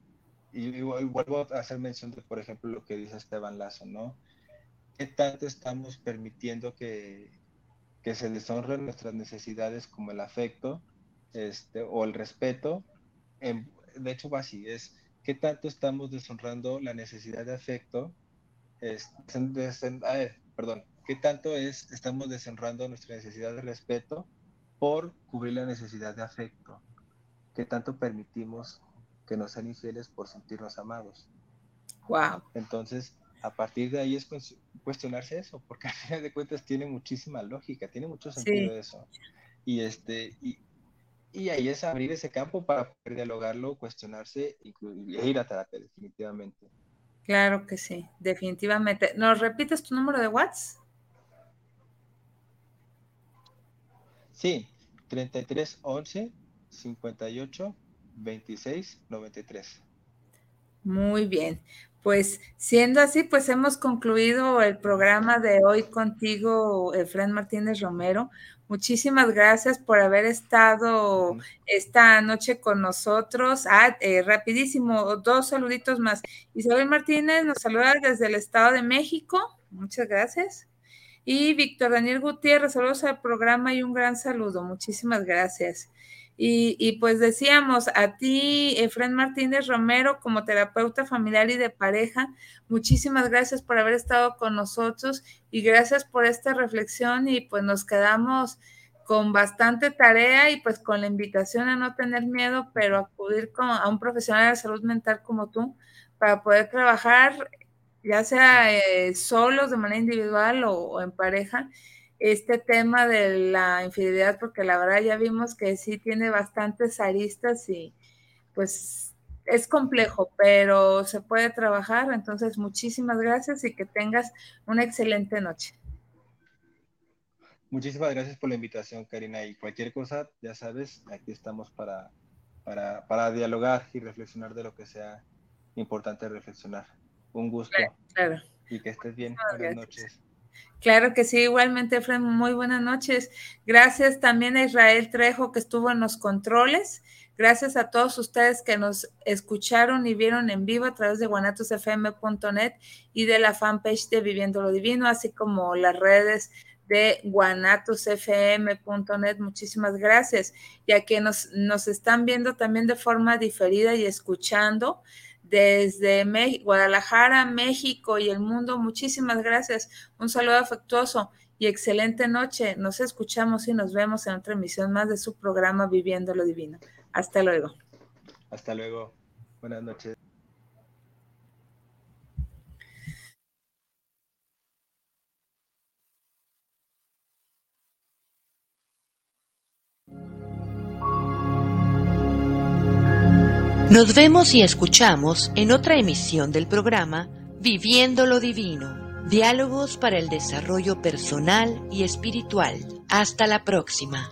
Y, vuelvo a hacer mención de, por ejemplo, lo que dice Esteban Lazo, ¿no? ¿Qué tanto estamos permitiendo que, que se deshonren nuestras necesidades como el afecto este, o el respeto? de hecho, va así, es qué tanto estamos deshonrando la necesidad de afecto, perdón, qué tanto es, estamos deshonrando nuestra necesidad de respeto por cubrir la necesidad de afecto, qué tanto permitimos que nos sean infieles por sentirnos amados. Wow. Entonces, a partir de ahí es cuestionarse eso, porque (laughs) al final de cuentas tiene muchísima lógica, tiene mucho sentido eso. Y este, y, y ahí es abrir ese campo para poder dialogarlo, cuestionarse y ir a terapia, definitivamente. Claro que sí, definitivamente. ¿Nos repites tu número de WhatsApp? Sí, 33 11 58 26 93. Muy bien. Pues siendo así, pues hemos concluido el programa de hoy contigo, Efraín Martínez Romero. Muchísimas gracias por haber estado esta noche con nosotros. Ah, eh, rapidísimo, dos saluditos más. Isabel Martínez nos saluda desde el Estado de México. Muchas gracias. Y Víctor Daniel Gutiérrez, saludos al programa y un gran saludo. Muchísimas gracias. Y, pues decíamos, a ti, Efren Martínez Romero, como terapeuta familiar y de pareja, muchísimas gracias por haber estado con nosotros y gracias por esta reflexión y pues nos quedamos con bastante tarea y pues con la invitación a no tener miedo, pero acudir a un profesional de salud mental como tú para poder trabajar, ya sea eh, solos de manera individual o en pareja, este tema de la infidelidad, porque la verdad ya vimos que sí tiene bastantes aristas y pues es complejo, pero se puede trabajar. Entonces, muchísimas gracias y que tengas una excelente noche. Muchísimas gracias por la invitación, Karina. Y cualquier cosa, ya sabes, aquí estamos para, para, dialogar y reflexionar de lo que sea importante reflexionar. Un gusto. Claro. Y que estés bien. Buenas noches. Claro que sí, igualmente, Efraín, muy buenas noches. Gracias también a Israel Trejo que estuvo en los controles. Gracias a todos ustedes que nos escucharon y vieron en vivo a través de guanatosfm.net y de la fanpage de Viviendo lo Divino, así como las redes de guanatosfm.net. Muchísimas gracias. Y a que nos, nos están viendo también de forma diferida y escuchando desde Guadalajara, México y el mundo. Muchísimas gracias. Un saludo afectuoso y excelente noche. Nos escuchamos y nos vemos en otra emisión más de su programa Viviendo lo Divino. Hasta luego. Hasta luego. Buenas noches. Nos vemos y escuchamos en otra emisión del programa Viviendo lo Divino, diálogos para el desarrollo personal y espiritual. Hasta la próxima.